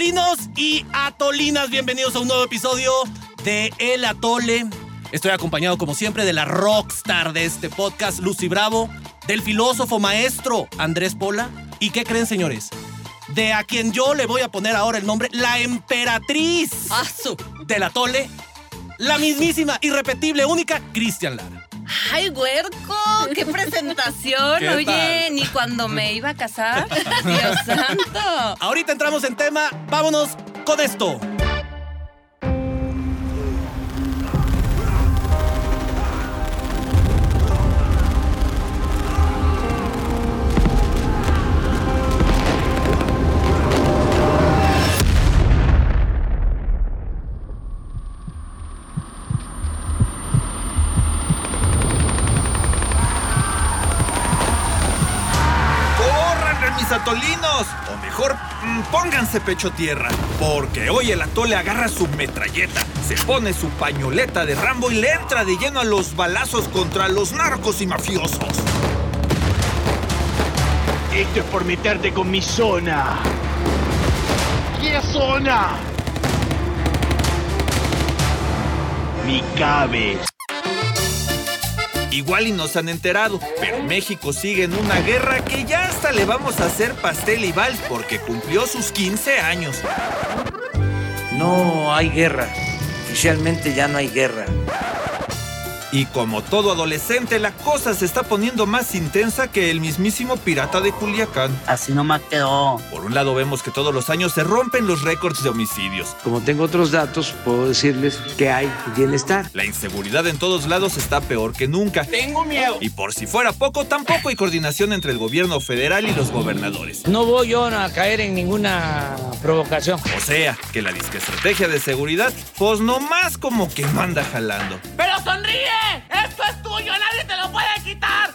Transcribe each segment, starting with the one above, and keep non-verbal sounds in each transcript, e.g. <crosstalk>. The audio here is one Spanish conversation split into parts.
atolinos y atolinas, bienvenidos a un nuevo episodio de El Atole. Estoy acompañado como siempre de la rockstar de este podcast, Lucy Bravo, del filósofo maestro Andrés Pola. ¿Y qué creen, señores? De a quien yo le voy a poner ahora el nombre, la emperatriz ¡Asu! del Atole, la mismísima, irrepetible, única, Cristian Lara. ¡Ay, huerco! ¡Qué <laughs> presentación! ¿Qué Oye, tal? ni cuando me iba a casar. <laughs> ¡Dios santo! Ahorita entramos en tema, vámonos con esto. Atolinos! O mejor, mm, pónganse pecho tierra. Porque hoy el atole agarra su metralleta, se pone su pañoleta de Rambo y le entra de lleno a los balazos contra los narcos y mafiosos. Esto es por meterte con mi zona. ¿Qué zona? Mi cabez. Igual y nos han enterado, pero México sigue en una guerra que ya hasta le vamos a hacer pastel y vals porque cumplió sus 15 años. No hay guerra. Oficialmente ya no hay guerra. Y como todo adolescente, la cosa se está poniendo más intensa que el mismísimo pirata de Culiacán. Así nomás quedó. Por un lado vemos que todos los años se rompen los récords de homicidios. Como tengo otros datos, puedo decirles que hay bienestar. La inseguridad en todos lados está peor que nunca. Tengo miedo. Y por si fuera poco, tampoco hay coordinación entre el gobierno federal y los gobernadores. No voy yo a caer en ninguna provocación. O sea, que la disque estrategia de seguridad, pues nomás como que no anda jalando. ¡Pero sonríe! ¡Esto es tuyo! ¡Nadie te lo puede quitar!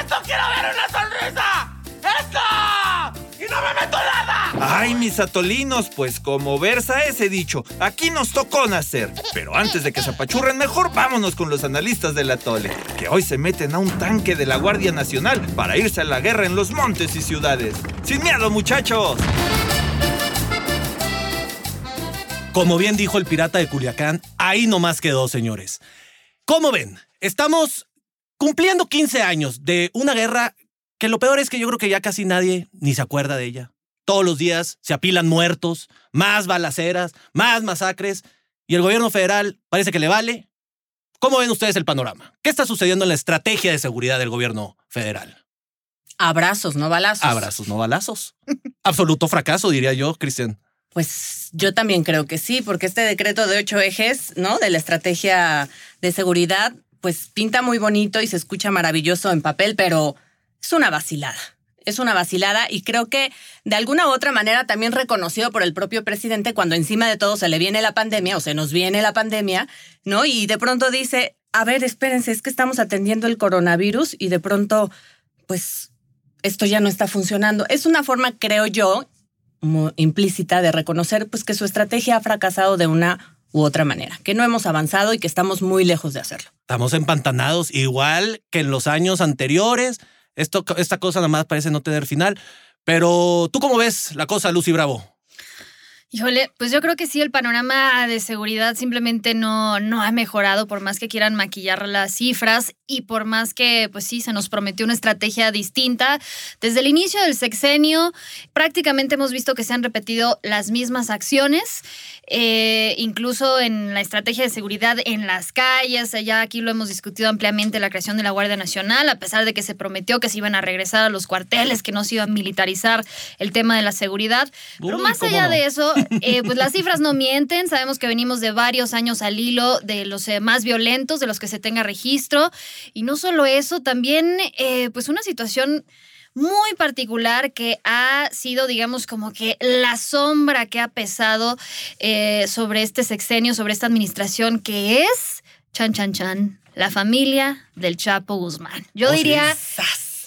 ¡Esto quiero ver una sonrisa! ¡Esto! ¡Y no me meto nada! Ay, mis atolinos, pues como versa ese dicho, aquí nos tocó nacer. Pero antes de que se apachurren, mejor vámonos con los analistas del atole, que hoy se meten a un tanque de la Guardia Nacional para irse a la guerra en los montes y ciudades. ¡Sin miedo, muchachos! Como bien dijo el pirata de Culiacán, ahí nomás quedó, señores. ¿Cómo ven? Estamos cumpliendo 15 años de una guerra que lo peor es que yo creo que ya casi nadie ni se acuerda de ella. Todos los días se apilan muertos, más balaceras, más masacres, y el gobierno federal parece que le vale. ¿Cómo ven ustedes el panorama? ¿Qué está sucediendo en la estrategia de seguridad del gobierno federal? Abrazos, no balazos. Abrazos, no balazos. Absoluto fracaso, diría yo, Cristian. Pues yo también creo que sí, porque este decreto de ocho ejes, ¿no? De la estrategia de seguridad, pues pinta muy bonito y se escucha maravilloso en papel, pero es una vacilada. Es una vacilada y creo que de alguna u otra manera también reconocido por el propio presidente cuando encima de todo se le viene la pandemia o se nos viene la pandemia, ¿no? Y de pronto dice, a ver, espérense, es que estamos atendiendo el coronavirus y de pronto, pues, esto ya no está funcionando. Es una forma, creo yo, implícita de reconocer pues que su estrategia ha fracasado de una u otra manera, que no hemos avanzado y que estamos muy lejos de hacerlo. Estamos empantanados, igual que en los años anteriores. Esto, esta cosa nada más parece no tener final. Pero, ¿tú cómo ves la cosa, Lucy Bravo? Híjole, pues yo creo que sí, el panorama de seguridad simplemente no, no ha mejorado, por más que quieran maquillar las cifras y por más que, pues sí, se nos prometió una estrategia distinta. Desde el inicio del sexenio, prácticamente hemos visto que se han repetido las mismas acciones, eh, incluso en la estrategia de seguridad en las calles. Ya aquí lo hemos discutido ampliamente, la creación de la Guardia Nacional, a pesar de que se prometió que se iban a regresar a los cuarteles, que no se iba a militarizar el tema de la seguridad. Pero más ¿cómo allá no? de eso, eh, pues las cifras no mienten. Sabemos que venimos de varios años al hilo de los eh, más violentos, de los que se tenga registro. Y no solo eso, también eh, pues una situación muy particular que ha sido, digamos, como que la sombra que ha pesado sobre este sexenio, sobre esta administración, que es, chan, chan, chan, la familia del Chapo Guzmán. Yo Oh, diría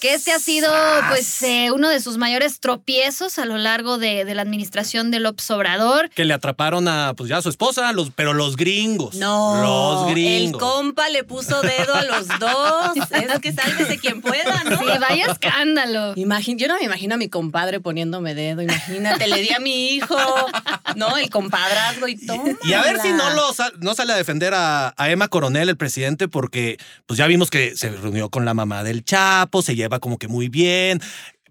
que este ha sido pues eh, uno de sus mayores tropiezos a lo largo de, de la administración de López Obrador. Que le atraparon a, pues ya a su esposa, los, pero los gringos. No, Los el gringos. compa le puso dedo a los dos. <laughs> Es que sálvese quien pueda, ¿no? Sí, vaya escándalo. Imagin- yo no me imagino a mi compadre poniéndome dedo. Imagínate, le di a mi hijo, ¿no? El compadrazgo y todo. Y a ver si no, lo no sale a defender a, a Emma Coronel, el presidente, porque pues ya vimos que se reunió con la mamá del Chapo, se lleva como que muy bien.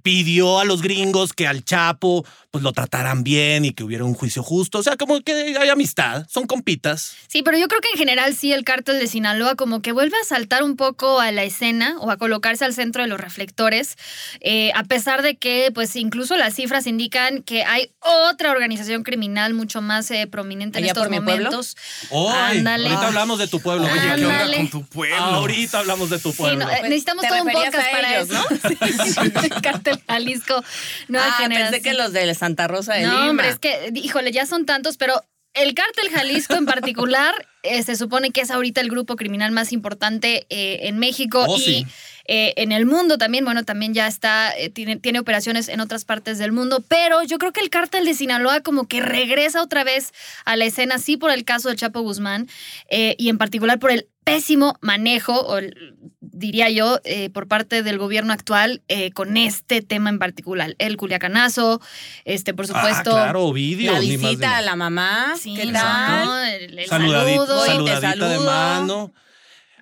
Pidió a los gringos que al Chapo pues lo trataran bien y que hubiera un juicio justo. O sea, como que hay amistad, son compitas. Sí, pero yo creo que en general sí el cártel de Sinaloa como que vuelve a saltar un poco a la escena o a colocarse al centro de los reflectores, eh, a pesar de que pues incluso las cifras indican que hay otra organización criminal mucho más eh, prominente en ¿Allá estos por mi pueblo? momentos. Ay, Ándale. ahorita hablamos de tu pueblo. Oye, ¿qué onda con tu pueblo? Ahorita hablamos de tu Sí, pueblo. no, eh, necesitamos todo un podcast a para ellos, eso. ¿no? <laughs> <laughs> Cártel Jalisco. Nueva ah, pensé que los de Santa Rosa de No, Lima. hombre, es que, híjole, ya son tantos, pero el cártel Jalisco en particular <laughs> eh, se supone que es ahorita el grupo criminal más importante eh, en México Oh, y sí. eh, en el mundo también. Bueno, también ya está, tiene, tiene operaciones en otras partes del mundo, pero yo creo que el cártel de Sinaloa como que regresa otra vez a la escena, sí por el caso del Chapo Guzmán y en particular por el pésimo manejo, o el- diría yo, eh, por parte del gobierno actual eh, con este tema en particular. El culiacanazo, este, por supuesto. Ah, claro, Ovidio. la visita a la mamá. Sí, ¿Qué no, tal? El, el Saludadita, saludo. Saludadita de saludo. mano.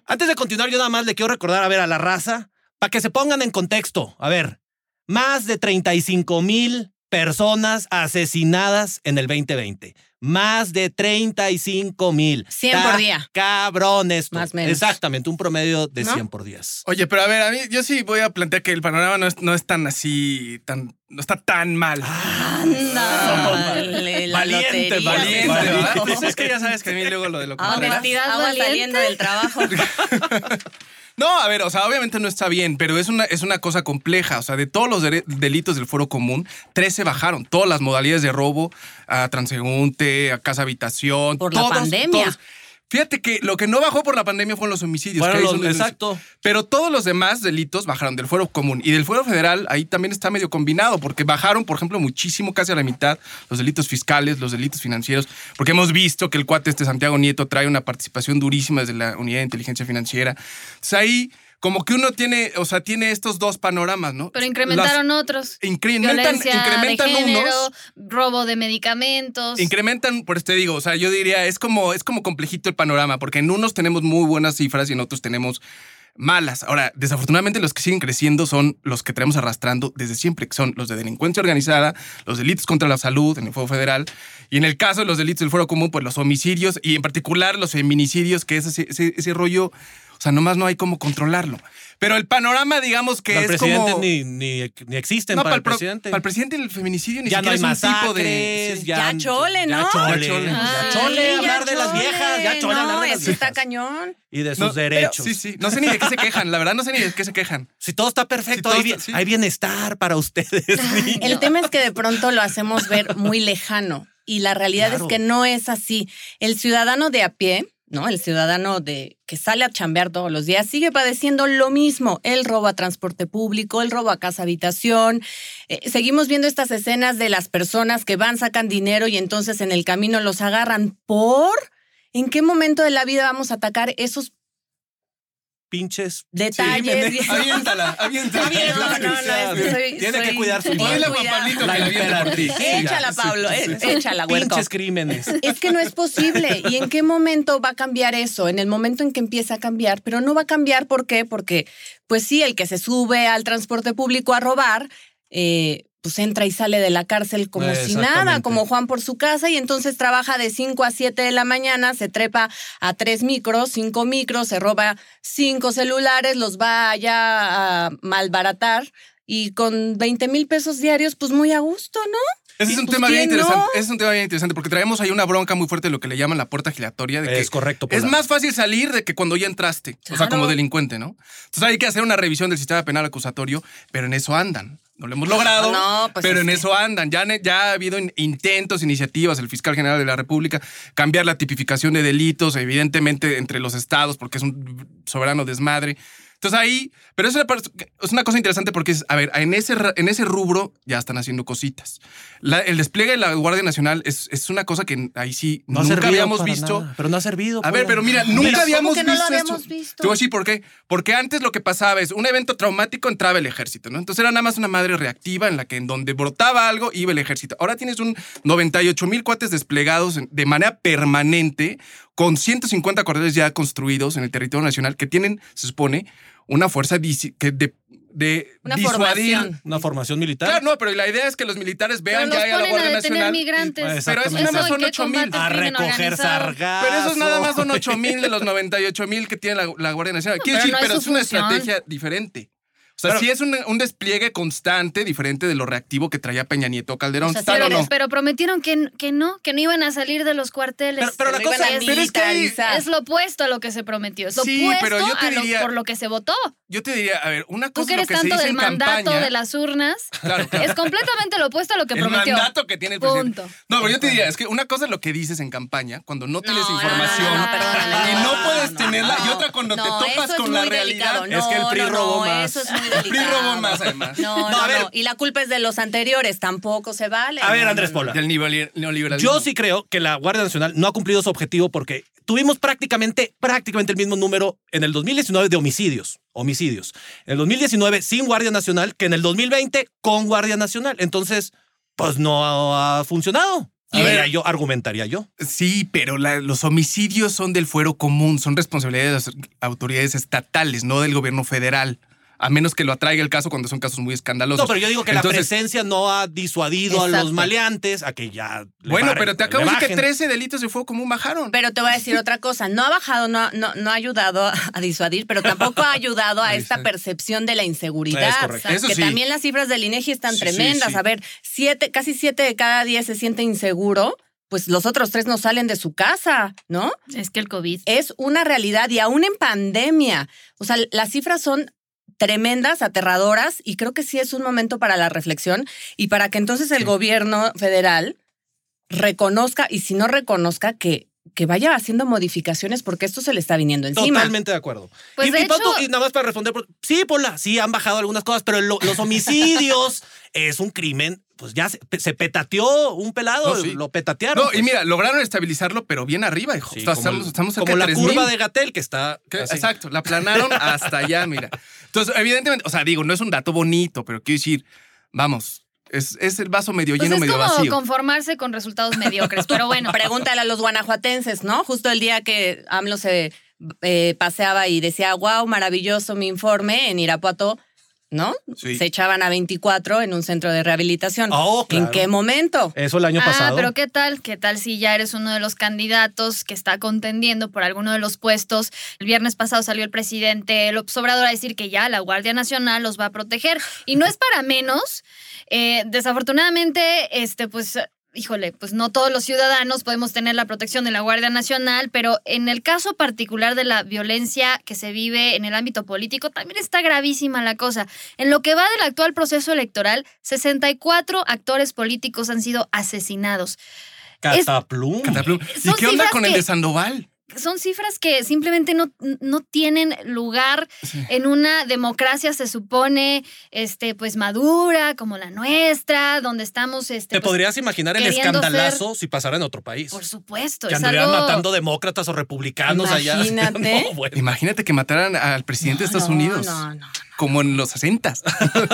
Antes de continuar, yo nada más le quiero recordar, a ver, a la raza, para que se pongan en contexto. A ver, más de 35 mil personas asesinadas en el 2020. Más de 35 mil. 100 por día. Cabrón esto. Más o menos. Exactamente, un promedio de ¿No? 100 por días. Oye, pero a ver, a mí yo sí voy a plantear que el panorama no es, no es tan así, tan, no está tan mal. Ándale, la Valiente, lotería. valiente, ¿verdad? Pues es que ya sabes que a mí luego lo de lo que Ah. Honestidad saliendo del trabajo. <laughs> No, a ver, o sea, obviamente no está bien, pero es una, es una cosa compleja. O sea, de todos los delitos del foro común, 13 bajaron. Todas las modalidades de robo a transeúnte, a casa habitación. Por la todos, pandemia. todos. Fíjate que lo que no bajó por la pandemia fueron los homicidios. Ahí los- exacto. Pero todos los demás delitos bajaron del fuero común. Y del fuero federal, ahí también está medio combinado, porque bajaron, por ejemplo, muchísimo, casi a la mitad, los delitos fiscales, los delitos financieros, porque hemos visto que el cuate este Santiago Nieto trae una participación durísima desde la unidad de inteligencia financiera. Entonces ahí, como que uno tiene, o sea, tiene estos dos panoramas, ¿no? Pero incrementaron otros. incrementan, incrementan de género, unos. robo de medicamentos. Incrementan, por te digo, o sea, yo diría, es como, es como complejito el panorama, porque en unos tenemos muy buenas cifras y en otros tenemos malas. Ahora, desafortunadamente los que siguen creciendo son los que traemos arrastrando desde siempre, que son los de delincuencia organizada, los delitos contra la salud en el Fuero Federal, y en el caso de los delitos del Fuero Común, pues los homicidios y en particular los feminicidios, que es ese, ese, ese rollo, o sea, nomás no hay cómo controlarlo. Pero el panorama, digamos que No, el es presidente como... ni, ni, ni existen No, para el pro- presidente. Para el presidente el feminicidio ni ya no hay siquiera es un tipo de... Ya chole, ¿no? Ya chole, Ya chole. ya chole Sí, hablar ya de las viejas, ya chole no, hablar de las eso está cañón. Y de sus No, pero- derechos. sí, sí. No sé ni de qué se quejan, la verdad no sé ni de qué se quejan. Si todo está Si perfecto, todo hay, bien- está- sí. hay bienestar para ustedes, niños. El tema es que de pronto lo hacemos ver muy lejano y la realidad Claro. es que no es así. El ciudadano de a pie, ¿no? El ciudadano de que sale a chambear todos los días sigue padeciendo lo mismo. El robo a transporte público, el robo a casa habitación. Eh, seguimos viendo estas escenas de las personas que van, sacan dinero y entonces en el camino los agarran por ¿En qué momento de la vida vamos a atacar esos Pinches. detalles? Sí, aviéntala, aviéntala. No, no, no, es que soy- Tiene que cuidar su a. Pablito la ti. Échala, Pablo, échala, huerco. Pinches crímenes. Es que no es posible. ¿Y en qué momento va a cambiar eso? En el momento en que empieza a cambiar, pero no va a cambiar, ¿por qué? Porque, pues sí, el que se sube al transporte público a robar, eh, pues entra y sale de la cárcel como si nada, como Juan por su casa, y entonces trabaja de 5 a 7 de la mañana, se trepa a tres micros, cinco micros, se roba cinco celulares, los va allá a malbaratar. Y con 20 mil pesos diarios, pues muy a gusto, ¿no? Ese es un Pues, tema bien interesante. Ese es un tema bien interesante porque traemos ahí una bronca muy fuerte de lo que le llaman la puerta giratoria. De que Es correcto. Es más fácil salir de que cuando ya entraste. O sea, como delincuente, ¿no? Entonces hay que hacer una revisión del sistema penal acusatorio, pero en eso andan. No lo hemos logrado, No, pues pero es en que- eso andan. Ya, ya ha habido in- intentos, iniciativas, el fiscal general de la República, cambiar la tipificación de delitos, evidentemente entre los estados, porque es un soberano desmadre. Entonces ahí, pero es una, es una cosa interesante porque es, a ver, en ese, ra- en ese rubro ya están haciendo cositas. La- el despliegue de la Guardia Nacional es, es una cosa que ahí sí No nunca habíamos visto. nada, pero no ha servido. A ver, Pola. pero mira, nunca habíamos que no lo visto habíamos esto. visto? Te voy a decir por qué. Porque antes lo que pasaba es un evento traumático entraba el ejército, ¿no? Entonces era nada más una madre reactiva en la que en donde brotaba algo iba el ejército. Ahora tienes un 98 mil cuates desplegados de manera permanente con 150 cuarteles ya construidos en el territorio nacional que tienen, se supone, una fuerza que de, de Una disuadir. formación. Una formación militar. Claro, no, pero la idea es que los militares vean que hay a la a Guardia detener Nacional. migrantes. Pues, Pero eso Exactamente. nada más ¿en son qué 8 mil. a recoger sargazos. Pero esos nada más son 8 mil de los 98 mil que tiene la, la Guardia Nacional. Quiero pero decir, no pero es una estrategia diferente. O sea, Pero- sí es un, un despliegue constante, diferente de lo reactivo que traía Peña Nieto Calderón. O sea, ¿Tal Pero, no? pero prometieron que, que no, que no iban a salir de los cuarteles. Pero- pero la cosa es- pero es que es lo opuesto a lo que se prometió. Es lo Sí, opuesto pero yo te a lo- diría- por lo que se votó. Yo te diría, a ver, una Tú cosa que es lo eres que se tanto dice del en mandato campaña. de las urnas, <laughs> Claro, claro. es completamente lo opuesto a lo que el prometió. mandato que tiene el presidente. Punto. No, pero yo te diría, es que una cosa es lo que dices en campaña, cuando no tienes No, información no, no, perdóname, y no, puedes no, tenerla, y otra cuando te topas con la realidad. Es que el PRI robó más. Eso es muy El PRI delicado. robó más, además. No, No, no, a ver. no. Y la culpa es de los anteriores, tampoco se vale. A ver, No, Andrés. Pola. Del nivel- neoliberalismo. Yo sí creo que la Guardia Nacional no ha cumplido su objetivo porque tuvimos prácticamente, prácticamente el mismo número en el 2019 de homicidios. Homicidios. En el 2019 sin Guardia Nacional que en el 2020 con Guardia Nacional. Entonces, pues no ha funcionado. A ver. yo, argumentaría yo. Sí, pero la- los homicidios son del fuero común, son responsabilidad de las autoridades estatales, no del gobierno federal. A menos que lo atraiga el caso cuando son casos muy escandalosos. No, pero yo digo que Entonces, la presencia no ha disuadido a los maleantes a que ya. le Bueno, paren, pero te acabo de decir que bajen. 13 delitos de fuego común bajaron. Pero te voy a decir otra cosa, no ha bajado, no, no, no ha ayudado a, disuadir, pero tampoco ha ayudado a esta percepción de la inseguridad. Es correcto. Eso que sí. también las cifras del INEGI están Sí, tremendas. sí. A ver, siete, casi siete de cada diez se siente inseguro, pues los otros tres no salen de su casa, ¿no? Es que el COVID. Es una realidad y aún en pandemia. O sea, las cifras son tremendas, aterradoras, y creo que sí es un momento para la reflexión y para que entonces el gobierno federal reconozca, y si no reconozca, que, que vaya haciendo modificaciones porque esto se le está viniendo encima. Totalmente de acuerdo. Pues, y, de y hecho- nada más para responder, por- sí, Pola, sí han bajado algunas cosas, pero lo- los homicidios <laughs> es un crimen, pues ya se, se petateó un pelado, No, sí. lo petatearon. No, y pues. mira, lograron estabilizarlo, pero bien arriba, hijo. Sí, O sea, como estamos, el- estamos cerca como la 3,000. curva de Gatel que está. Que-. Exacto, la aplanaron hasta allá, mira. <laughs> Entonces, evidentemente, o sea, digo, no es un dato bonito, pero quiero decir, vamos, es, es el vaso medio Pues lleno, es medio como vacío. conformarse con resultados mediocres, pero bueno. <laughs> Pregúntale a los guanajuatenses, ¿no? Justo el día que AMLO se eh, paseaba y decía, wow, maravilloso mi informe en Irapuato, ¿no? Sí. Se echaban a 24 en un centro de rehabilitación. Oh, claro. ¿En qué momento? Eso el año ah, pasado. pero ¿qué tal? ¿Qué tal si ya eres uno de los candidatos que está contendiendo por alguno de los puestos? El viernes pasado salió el presidente López Obrador a decir que ya la Guardia Nacional los va a proteger. Y no es para menos. Eh, desafortunadamente, este, pues. Híjole, pues no todos los ciudadanos podemos tener la protección de la Guardia Nacional, pero en el caso particular de la violencia que se vive en el ámbito político, también está gravísima la cosa. En lo que va del actual proceso electoral, 64 actores políticos han sido asesinados. Cataplum. Cataplum. ¿Y qué onda con el de Sandoval? Son cifras que simplemente no, no tienen lugar en una democracia, se supone, este, pues madura, como la nuestra, donde estamos. Este, ¿Te pues, podrías imaginar el escandalazo si pasara en otro país? Por supuesto. que algo- matando demócratas o republicanos allá. <laughs> Imagínate. No, bueno. Imagínate que mataran al presidente de Estados No, Unidos. No, no. Como en los 60.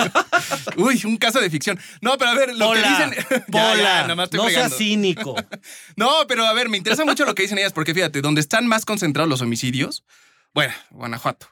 <laughs> Uy, un caso de ficción. No, pero a ver, lo que dicen. Pola, <laughs> ya, nada más estoy no seas fregando. cínico. <laughs> No, pero a ver, me interesa mucho lo que dicen ellas, porque fíjate, donde están más concentrados los homicidios, bueno, Guanajuato.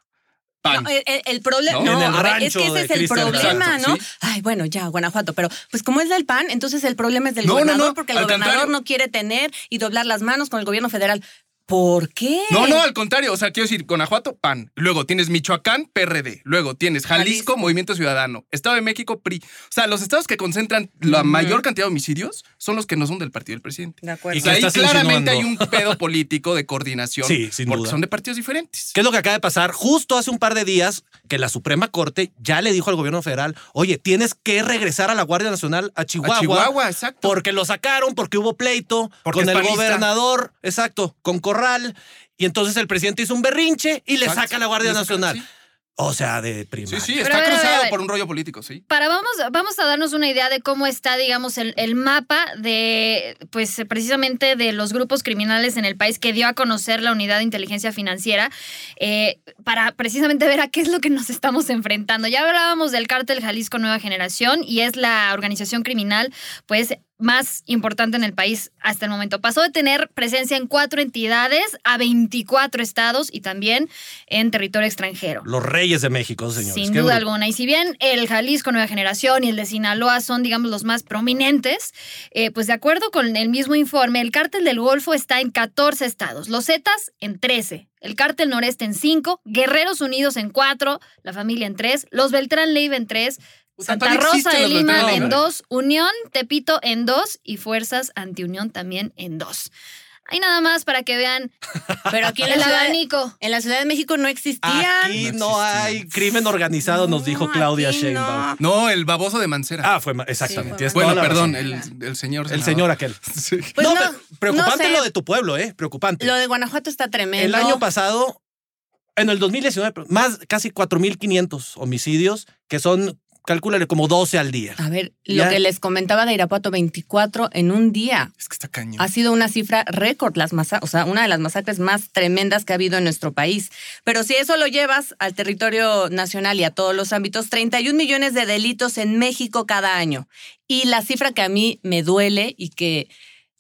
Pan. No, el, problema, ¿No? no, es que ese es el Cristian problema, Exacto, ¿no? sí. Ay, bueno, ya, Guanajuato, pero pues como es del PAN, entonces el problema es del No, no, gobernador, no, porque el al gobernador contrario. no quiere tener y doblar las manos con el gobierno federal. ¿Por qué? No, no, al contrario. O sea, quiero decir, Guanajuato, PAN. Luego tienes Michoacán, PRD. Luego tienes Jalisco, Jalisco. Movimiento Ciudadano. Estado de México, PRI. O sea, los estados que concentran la mayor cantidad de homicidios son los que no son del partido del presidente. De ¿Y acuerdo. Sea, ahí claramente hay un pedo <laughs> político de coordinación. Sí, sin porque duda. son de partidos diferentes. ¿Qué es lo que acaba de pasar? Justo hace un par de días que la Suprema Corte ya le dijo al gobierno federal, oye, tienes que regresar a la Guardia Nacional a Chihuahua. A Chihuahua, exacto. Porque lo sacaron, porque hubo pleito Porque con el panista. gobernador, exacto, con Corral. Y entonces el presidente hizo un berrinche y le saca a la Guardia Nacional. sí. O sea, de primaria. Sí, sí, está a ver, cruzado a ver. por un rollo político, sí. Para vamos, vamos a darnos una idea de cómo está, digamos, el, el mapa de, pues, precisamente de los grupos criminales en el país que dio a conocer la Unidad de Inteligencia Financiera, eh, para precisamente ver a qué es lo que nos estamos enfrentando. Ya hablábamos del cártel Jalisco Nueva Generación y es la organización criminal, pues, más importante en el país hasta el momento. Pasó de tener presencia en cuatro entidades a 24 estados y también en territorio extranjero. Los reyes de México, señores. Sin Qué duda bruto. alguna. Y si bien el Jalisco Nueva Generación y el de Sinaloa son, digamos, los más prominentes, eh, pues de acuerdo con el mismo informe, el cártel del Golfo está en 14 estados, los Zetas en 13, el cártel noreste en 5, Guerreros Unidos en 4, la familia en 3, los Beltrán Leiva en 3, Santa Rosa de Lima en. 2, Unión, Tepito en 2 y Fuerzas Antiunión también en 2. Hay nada más para que vean Pero aquí en la, el ciudad, abanico. en la Ciudad de México no existían. Aquí No hay crimen organizado, nos No, dijo Claudia Sheinbaum. no. No, el baboso de Mancera. Ah, fue exactamente. Sí, bueno, la perdón, el, el señor. El señor aquel. <laughs> Sí. Pues no, no, pero preocupante no sé. lo de tu pueblo, ¿eh? Preocupante. Lo de Guanajuato está tremendo. El año pasado, en el 2019, más casi 4.500 homicidios, que son, calcúlale, como 12 al día. A ver, Ya. lo que les comentaba de Irapuato, 24 en un día. Es que está cañón. Ha sido una cifra récord, las masa o sea, una de las masacres más tremendas que ha habido en nuestro país. Pero si eso lo llevas al territorio nacional y a todos los ámbitos, 31 millones de delitos en México cada año. Y la cifra que a mí me duele y que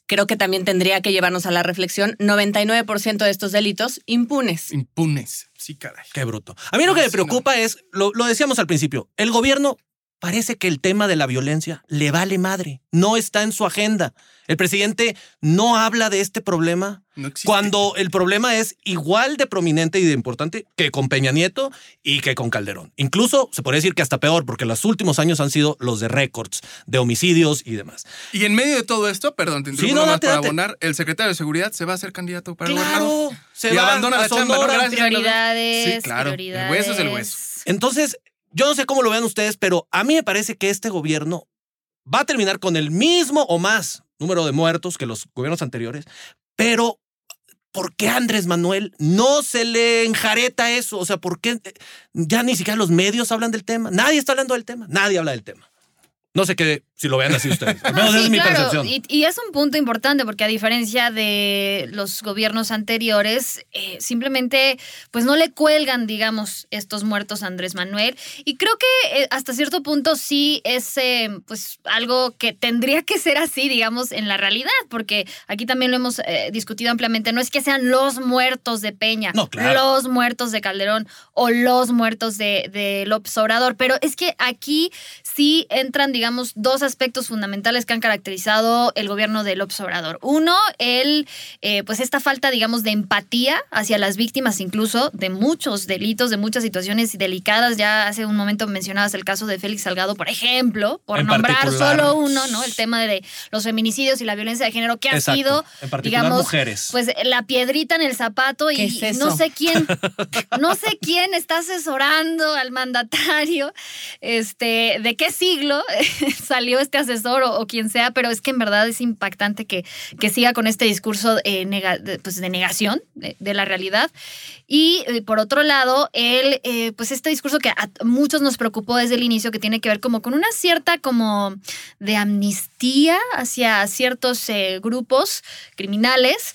creo que también tendría que llevarnos a la reflexión, 99% de estos delitos impunes. Impunes. Sí, caray. Qué bruto. A mí lo que me preocupa es, lo, lo decíamos al principio, el gobierno parece que el tema de la violencia le vale madre, no está en su agenda. El presidente no habla de este problema No cuando el problema es igual de prominente y de importante que con Peña Nieto y que con Calderón. Incluso se podría decir que hasta peor, porque los últimos años han sido los de récords, de homicidios y demás. Y en medio de todo esto, perdón, te Sí, interrumpo no, date, para date. abonar, el secretario de Seguridad se va a hacer candidato para gobernador. Claro, se y va abandona a la chamba, ¿no? Sonora. Gracias. Prioridades, Sí, claro. El hueso es el hueso. Entonces, yo no sé cómo lo vean ustedes, pero a mí me parece que este gobierno va a terminar con el mismo o más número de muertos que los gobiernos anteriores, pero ¿por qué Andrés Manuel no se le enjareta eso? O sea, ¿por qué eh, ya ni siquiera los medios hablan del tema? Nadie está hablando del tema, nadie habla del tema. No sé qué, si lo vean así ustedes. Al menos Sí, esa es mi claro, percepción. Y, y es un punto importante porque a diferencia de los gobiernos anteriores, eh, simplemente pues no le cuelgan, digamos, estos muertos a Andrés Manuel. Y creo que eh, hasta cierto punto sí es eh, pues algo que tendría que ser así, digamos, en la realidad, porque aquí también lo hemos discutido ampliamente. No es que sean los muertos de Peña, No, claro. los muertos de Calderón o los muertos de, de López Obrador, pero es que aquí sí entran, digamos, dos aspectos fundamentales que han caracterizado el gobierno de López Obrador. Uno, el, eh, pues esta falta, digamos, de empatía hacia las víctimas, incluso de muchos delitos, de muchas situaciones delicadas. Ya hace un momento mencionabas el caso de Félix Salgado, por ejemplo, por En nombrar particular. solo uno, ¿no? El tema de los feminicidios y la violencia de género, que ha Exacto. sido, En particular digamos, mujeres. pues la piedrita en el zapato y no sé quién, <laughs> no sé quién está asesorando al mandatario, este, de qué siglo <laughs> salió este asesor o, quien sea, pero es que en verdad es impactante que, que siga con este discurso eh, nega- de, pues, de negación de, la realidad. Y eh, por otro lado, él, eh, pues este discurso que a muchos nos preocupó desde el inicio, que tiene que ver como con una cierta como de amnistía hacia ciertos eh, grupos criminales,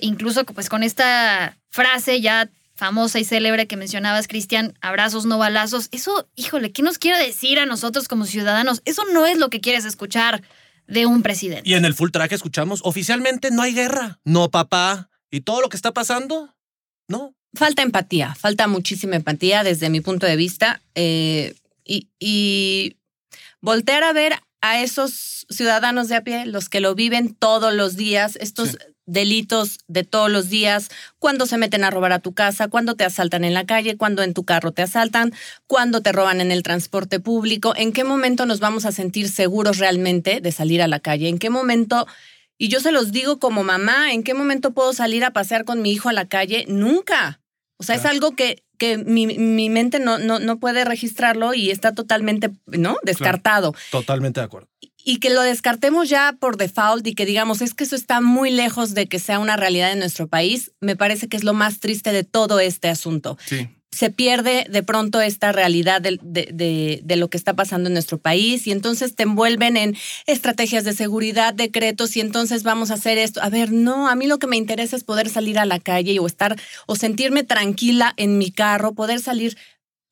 incluso pues con esta frase ya famosa y célebre que mencionabas, Cristian, abrazos, no balazos. Eso, híjole, ¿qué nos quiere decir a nosotros como ciudadanos? Eso no es lo que quieres escuchar de un presidente. Y en el full track escuchamos, oficialmente no hay guerra, no papá. ¿Y todo lo que está pasando? No. Falta empatía, falta muchísima empatía desde mi punto de vista. eh, y, y voltear a ver a esos ciudadanos de a pie, los que lo viven todos los días, estos Sí. Delitos de todos los días, cuando se meten a robar a tu casa, cuando te asaltan en la calle, cuando en tu carro te asaltan, cuando te roban en el transporte público, en qué momento nos vamos a sentir seguros realmente de salir a la calle, en qué momento y yo se los digo como mamá, ¿en qué momento puedo salir a pasear con mi hijo a la calle? Nunca. O sea, es algo que, que mi, mi mente no, no, no puede registrarlo y está totalmente, ¿no? Descartado. Totalmente de acuerdo. Y que lo descartemos ya por default y que digamos, es que eso está muy lejos de que sea una realidad en nuestro país, me parece que es lo más triste de todo este asunto. Sí. se pierde de pronto esta realidad de, de- de- de lo que está pasando en nuestro país y entonces te envuelven en estrategias de seguridad, decretos y entonces vamos a hacer esto. A ver, no, a mí lo que me interesa es poder salir a la calle o estar o sentirme tranquila en mi carro, poder salir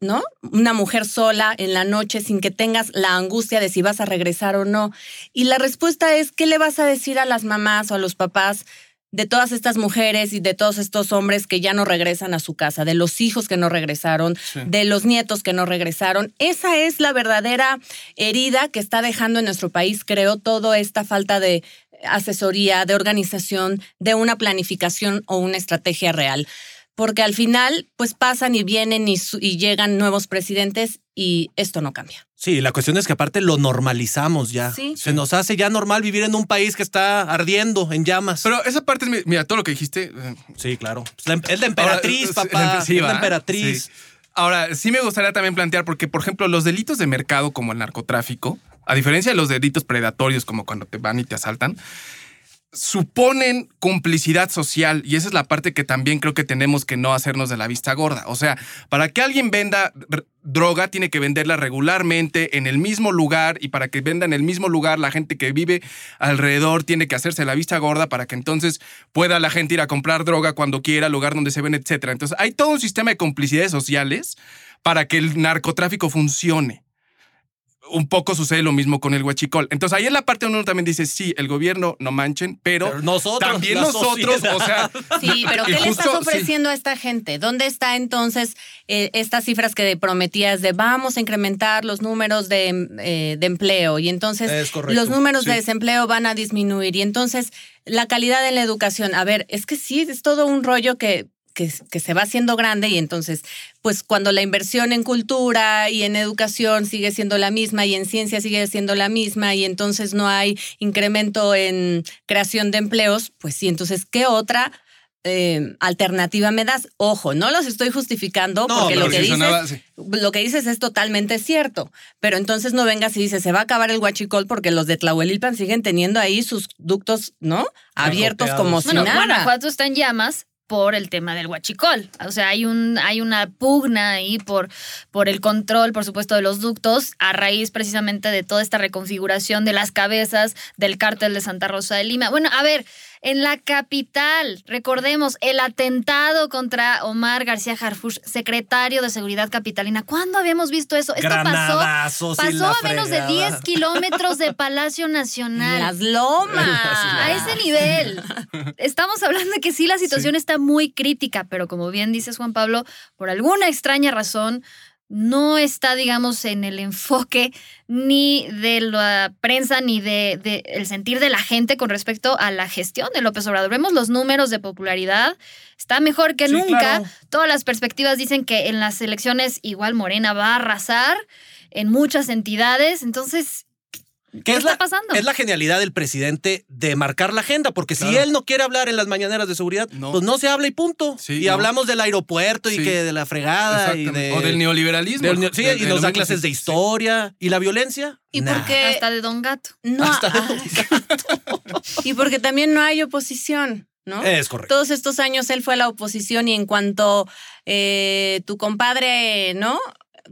¿no? Una mujer sola en la noche sin que tengas la angustia de si vas a regresar o no. Y la respuesta es, ¿qué le vas a decir a las mamás o a los papás de todas estas mujeres y de todos estos hombres que ya no regresan a su casa, de los hijos que no regresaron, de los nietos que no regresaron? Esa es la verdadera herida que está dejando en nuestro país, creo, toda esta falta de asesoría, de organización, de una planificación o una estrategia real porque al final pues pasan y vienen y, llegan nuevos presidentes y esto no cambia. Sí, la cuestión es que aparte lo normalizamos ya. Sí. Se nos hace ya normal vivir en un país que está ardiendo en llamas. Pero esa parte es, mi- mira, todo lo que dijiste. eh, sí, claro. Es la, es la emperatriz, Ahora, papá. sí, es la emperatriz. Sí. Ahora, sí me gustaría también plantear, porque, por ejemplo, los delitos de mercado, como el narcotráfico, a diferencia de los delitos predatorios, como cuando te van y te asaltan, suponen complicidad social y esa es la parte que también creo que tenemos que no hacernos de la vista gorda. O sea, para que alguien venda droga tiene que venderla regularmente en el mismo lugar y para que venda en el mismo lugar la gente que vive alrededor tiene que hacerse la vista gorda para que entonces pueda la gente ir a comprar droga cuando quiera, lugar donde se ven, etcétera. Entonces, hay todo un sistema de complicidades sociales para que el narcotráfico funcione un poco sucede lo mismo con el huachicol. Entonces ahí en la parte donde uno también dice, sí, el gobierno no manchen, pero, Pero nosotros, también nosotros, sociedad. o sea... Sí, pero <laughs> ¿qué le estás sí. ofreciendo a esta gente? ¿Dónde está entonces eh, estas cifras que prometías de vamos a incrementar los números de, eh, de empleo y entonces correcto, los números de desempleo van a disminuir y entonces la calidad en la educación? A ver, es que sí, es todo un rollo que... Que, que se va haciendo grande y entonces, pues cuando la inversión en cultura y en educación sigue siendo la misma y en ciencia sigue siendo la misma y entonces no hay incremento en creación de empleos, pues sí, entonces, ¿qué otra eh, alternativa me das? Ojo, no los estoy justificando No, porque lo que, dices, sonaba lo que dices es totalmente cierto, pero entonces no vengas y dices, se va a acabar el huachicol porque los de Tlahuelilpan siguen teniendo ahí sus ductos, ¿no? Abiertos como si Bueno, nada. Guanajuato está en llamas por el tema del huachicol. O sea, hay un hay una pugna ahí por, por el control, por supuesto, de los ductos a raíz precisamente de toda esta reconfiguración de las cabezas del cártel de Santa Rosa de Lima. Bueno, a ver, en la capital, recordemos el atentado contra Omar García Harfush, secretario de Seguridad Capitalina. ¿Cuándo habíamos visto eso? Esto pasó, pasó a menos de fregada. 10 kilómetros de Palacio Nacional. Las lomas. <laughs> A ese nivel. Estamos hablando de que sí, la situación está muy crítica, pero como bien dices, Juan Pablo, por alguna extraña razón, no está, digamos, en el enfoque ni de la prensa ni de, de el sentir de la gente con respecto a la gestión de López Obrador. Vemos los números de popularidad, está mejor que Sí, nunca. claro. Todas las perspectivas dicen que en las elecciones igual Morena va a arrasar en muchas entidades. Entonces, ¿Qué ¿qué es está la, pasando? Es la genialidad del presidente de marcar la agenda, porque si él no quiere hablar en las mañaneras de seguridad, No. pues no se habla y punto. Sí, y no. hablamos del aeropuerto y Sí. que de la fregada y de, o del neoliberalismo. del sí, De- y de nos da clases de sí. historia y la violencia. Y Nah. porque Hasta de Don Gato. no <laughs> Hasta de ah, <laughs> y porque también no hay oposición, ¿no? Es correcto. Todos estos años él fue la oposición y en cuanto eh, tu compadre, ¿no?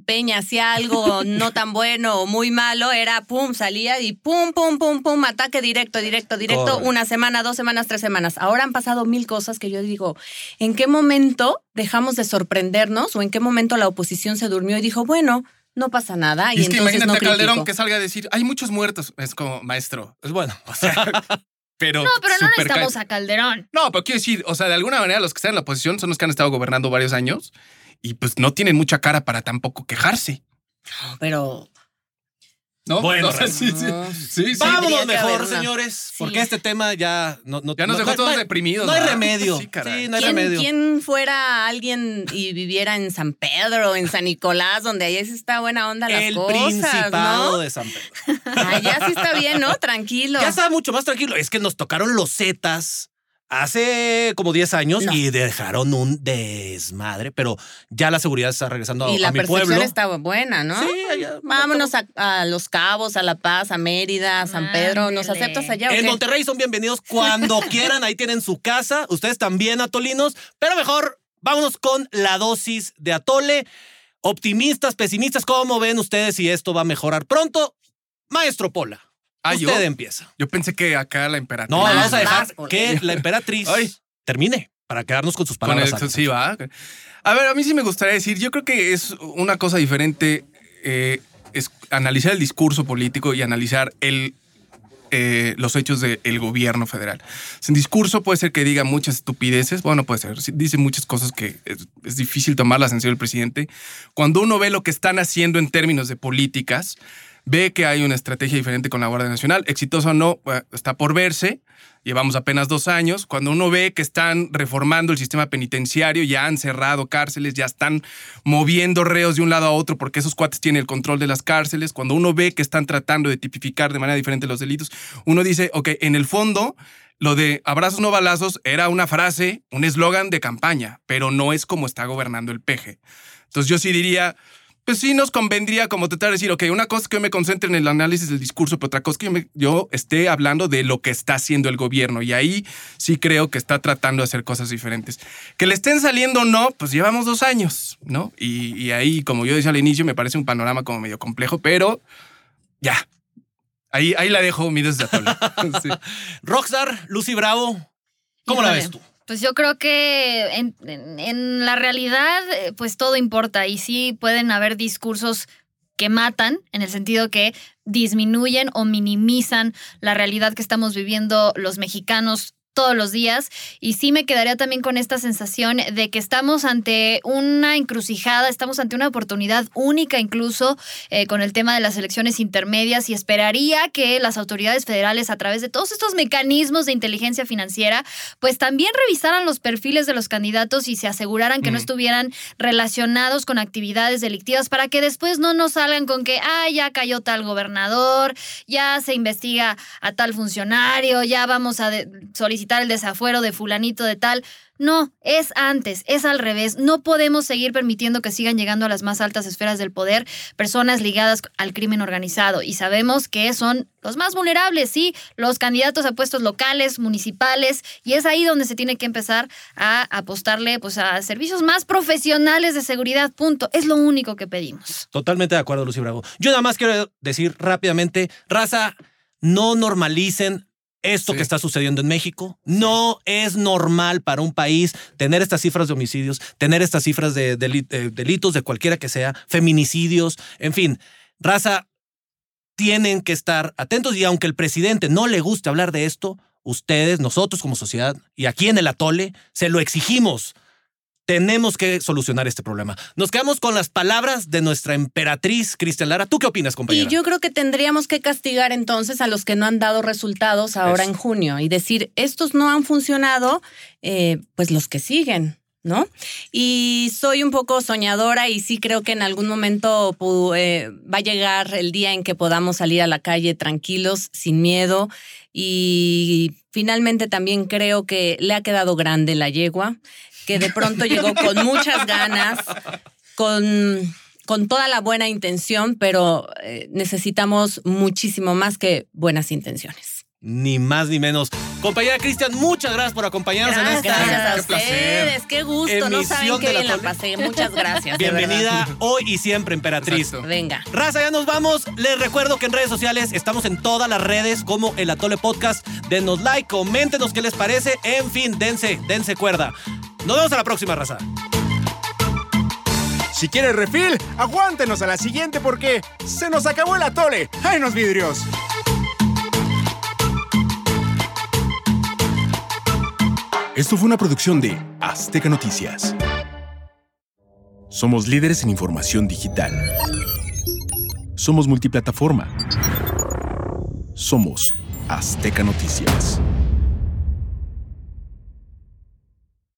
Peña hacía algo no tan bueno o muy malo, era pum, salía y pum, pum, pum, pum, ataque directo, directo, directo, una semana, dos semanas, tres semanas. Ahora han pasado mil cosas que yo digo, ¿en qué momento dejamos de sorprendernos o en qué momento la oposición se durmió y dijo, bueno, no pasa nada? Y, Y es que imagínate no a Calderón critico? que salga a decir, hay muchos muertos. Es como, maestro. Es bueno. O sea, <laughs> pero. No, pero no necesitamos a Calderón. No, pero quiero decir, o sea, de alguna manera los que están en la oposición son los que han estado gobernando varios años y pues no tienen mucha cara para tampoco quejarse. Pero ¿No? Bueno, O <laughs> sea, sí, sí, no. sí, sí. Vámonos mejor, señores, Sí. porque este tema ya no, no Ya nos dejó no- todos no hay- deprimidos. No hay remedio. Sí, no hay ¿Quién, remedio. quién fuera alguien y viviera en San Pedro, en San Nicolás, donde ahí sí está buena onda las El cosas, Principado ¿no? de San Pedro. <laughs> Allá sí está bien, ¿no? Tranquilo. Ya estaba mucho más tranquilo. Es que nos tocaron los Zetas hace como 10 años No. y dejaron un desmadre, pero ya la seguridad está regresando a, y la a mi percepción pueblo. está buena, ¿no? Sí, allá- Vámonos a, a Los Cabos, a La Paz, a Mérida, a San Pedro. ¿Nos aceptas allá En? Monterrey son bienvenidos cuando <laughs> quieran. Ahí tienen su casa. Ustedes también, atolinos. Pero mejor vámonos con la dosis de atole. Optimistas, pesimistas, ¿cómo ven ustedes si esto va a mejorar pronto? Maestro Pola, Ah, usted ¿yo? empieza. Yo pensé que acá la emperatriz. No, vamos a dejar que la emperatriz Ay. termine para quedarnos con sus Con palabras. el- antes. sí, va. A ver, a mí sí me gustaría decir, yo creo que es una cosa diferente eh, es analizar el discurso político y analizar el, eh, los hechos del gobierno federal. Sin discurso puede ser que diga muchas estupideces, bueno, puede ser, dice muchas cosas que es, es difícil tomarlas en serio el presidente. Cuando uno ve lo que están haciendo en términos de políticas, ve que hay una estrategia diferente con la Guardia Nacional, exitosa o no, eh, está por verse. Llevamos apenas dos años. Cuando uno ve que están reformando el sistema penitenciario, ya han cerrado cárceles, ya están moviendo reos de un lado a otro porque esos cuates tienen el control de las cárceles. Cuando uno ve que están tratando de tipificar de manera diferente los delitos, uno dice, ok, en el fondo, lo de abrazos no balazos era una frase, un eslogan de campaña, pero no es como está gobernando el peje. Entonces yo sí diría, pues sí nos convendría como tratar de decir, ok, una cosa es que yo me concentre en el análisis del discurso, pero otra cosa es que yo, me- yo esté hablando de lo que está haciendo el gobierno. Y ahí sí creo que está tratando de hacer cosas diferentes. Que le estén saliendo o no, pues llevamos dos años, ¿no? Y, y ahí, como yo decía al inicio, me parece un panorama como medio complejo, pero ya. Ahí, ahí la dejo, mi desde. <laughs> Sí. Rockstar, Lucy Bravo, ¿cómo la ves tú? Pues yo creo que en, en- la realidad, eh, pues todo importa y sí pueden haber discursos que matan, en el sentido que disminuyen o minimizan la realidad que estamos viviendo los mexicanos todos los días y sí me quedaría también con esta sensación de que estamos ante una encrucijada, estamos ante una oportunidad única incluso eh, con el tema de las elecciones intermedias y esperaría que las autoridades federales a través de todos estos mecanismos de inteligencia financiera pues también revisaran los perfiles de los candidatos y se aseguraran que no estuvieran relacionados con actividades delictivas para que después no nos salgan con que, ah, ya cayó tal gobernador, ya se investiga a tal funcionario, ya vamos a de- solicitar el desafuero de fulanito de tal. No, es antes, es al revés. No podemos seguir permitiendo que sigan llegando a las más altas esferas del poder personas ligadas al crimen organizado. Y sabemos que son los más vulnerables, sí, los candidatos a puestos locales, municipales. Y es ahí donde se tiene que empezar a apostarle pues, a servicios más profesionales de seguridad. Punto. Es lo único que pedimos. Totalmente de acuerdo, Lucy Bravo. Yo nada más quiero decir rápidamente, raza, no normalicen esto Sí. que está sucediendo en México. No es normal para un país tener estas cifras de homicidios, tener estas cifras de deli- delitos de cualquiera que sea, feminicidios, en fin. Raza, tienen que estar atentos y aunque el presidente no le guste hablar de esto, ustedes, nosotros como sociedad y aquí en el atole, se lo exigimos. Tenemos que solucionar este problema. Nos quedamos con las palabras de nuestra emperatriz Cristian Lara. ¿Tú qué opinas, compañera? Y yo creo que tendríamos que castigar entonces a los que no han dado resultados ahora Eso. en junio y decir, estos no han funcionado, eh, pues los que siguen. ¿No? Y soy un poco soñadora y sí creo que en algún momento eh, va a llegar el día en que podamos salir a la calle tranquilos, sin miedo. Y finalmente también creo que le ha quedado grande la yegua, que de pronto llegó con muchas ganas, con, con toda la buena intención, pero eh, necesitamos muchísimo más que buenas intenciones. Ni más ni menos. Compañera Cristian, muchas gracias por acompañarnos en Gracias, esta gracias a Qué placer. ustedes, qué gusto, no emisión saben qué la bien la Tole. pasé. Muchas gracias. bienvenida hoy y siempre, emperatriz. Exacto. Venga. Raza, ya nos vamos. Les recuerdo que en redes sociales estamos en todas las redes como el Atole Podcast. Denos like, coméntenos qué les parece. En fin, dense, dense cuerda. Nos vemos a la próxima, raza. Si quieres refil, aguántenos a la siguiente porque se nos acabó el atole. ¡Ay, los vidrios! Esto fue una producción de Azteca Noticias. Somos líderes en información digital. Somos multiplataforma. Somos Azteca Noticias.